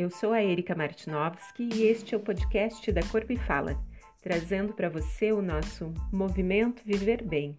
Eu sou a Erika Martinovski e este é o podcast da Corpo e Fala, trazendo para você o nosso movimento Viver Bem.